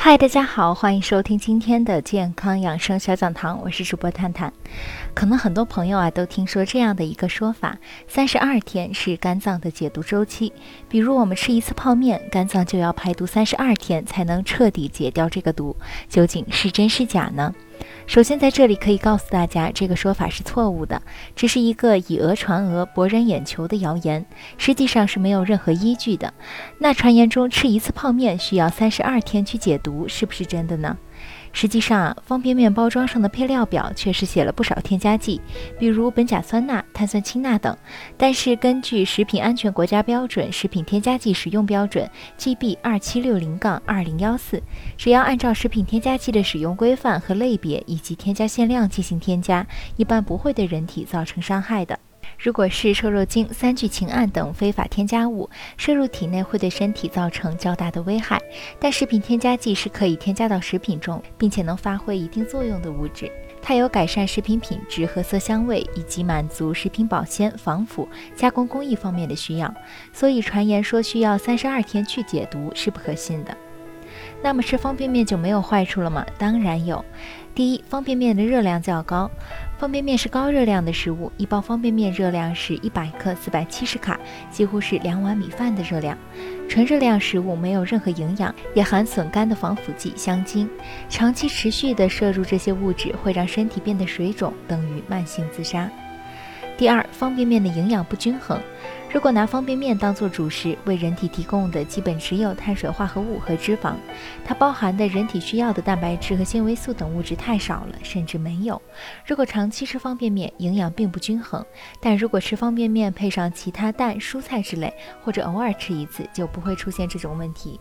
嗨，大家好，欢迎收听今天的健康养生小讲堂，我是主播探探。可能很多朋友啊都听说这样的一个说法：三十二天是肝脏的解毒周期。比如我们吃一次泡面，肝脏就要排毒三十二天才能彻底解掉这个毒，究竟是真是假呢？首先，在这里可以告诉大家，这个说法是错误的，只是一个以讹传讹、博人眼球的谣言，实际上是没有任何依据的。那传言中吃一次泡面需要三十二天去解毒，是不是真的呢？实际上啊，方便面包装上的配料表确实写了不少添加剂，比如苯甲酸钠、碳酸氢钠等。但是，根据食品安全国家标准《食品添加剂使用标准》GB 二七六零杠二零幺四，只要按照食品添加剂的使用规范和类别以及添加限量进行添加，一般不会对人体造成伤害的。如果是瘦肉精、三聚氰胺等非法添加物摄入体内，会对身体造成较大的危害。但食品添加剂是可以添加到食品中，并且能发挥一定作用的物质。它有改善食品品质和色香味，以及满足食品保鲜、防腐、加工工艺方面的需要。所以传言说需要三十二天去解毒是不可信的。那么吃方便面就没有坏处了吗？当然有。第一，方便面的热量较高。方便面是高热量的食物，一包方便面热量是一百克，四百七十卡，几乎是两碗米饭的热量。纯热量食物没有任何营养，也含笋干的防腐剂香精。长期持续的摄入这些物质，会让身体变得水肿，等于慢性自杀。第二，方便面的营养不均衡。如果拿方便面当做主食，为人体提供的基本只有碳水化合物和脂肪，它包含的人体需要的蛋白质和纤维素等物质太少了，甚至没有。如果长期吃方便面，营养并不均衡。但如果吃方便面配上其他蛋、蔬菜之类，或者偶尔吃一次，就不会出现这种问题。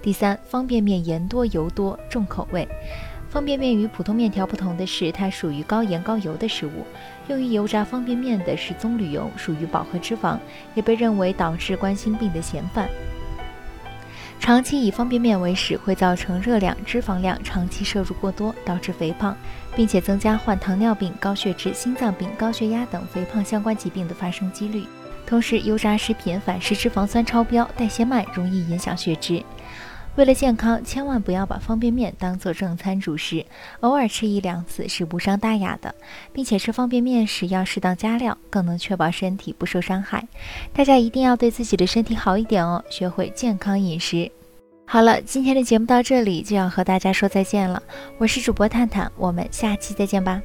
第三，方便面盐多油多，重口味。方便面与普通面条不同的是，它属于高盐高油的食物。用于油炸方便面的是棕榈油，属于饱和脂肪，也被认为导致冠心病的嫌犯。长期以方便面为食，会造成热量、脂肪量长期摄入过多，导致肥胖，并且增加患糖尿病、高血脂、心脏病、高血压等肥胖相关疾病的发生几率。同时，油炸食品反式脂肪酸超标，代谢慢，容易影响血脂。为了健康，千万不要把方便面当做正餐主食，偶尔吃一两次是无伤大雅的，并且吃方便面时要适当加料，更能确保身体不受伤害。大家一定要对自己的身体好一点哦，学会健康饮食。好了，今天的节目到这里就要和大家说再见了，我是主播探探，我们下期再见吧。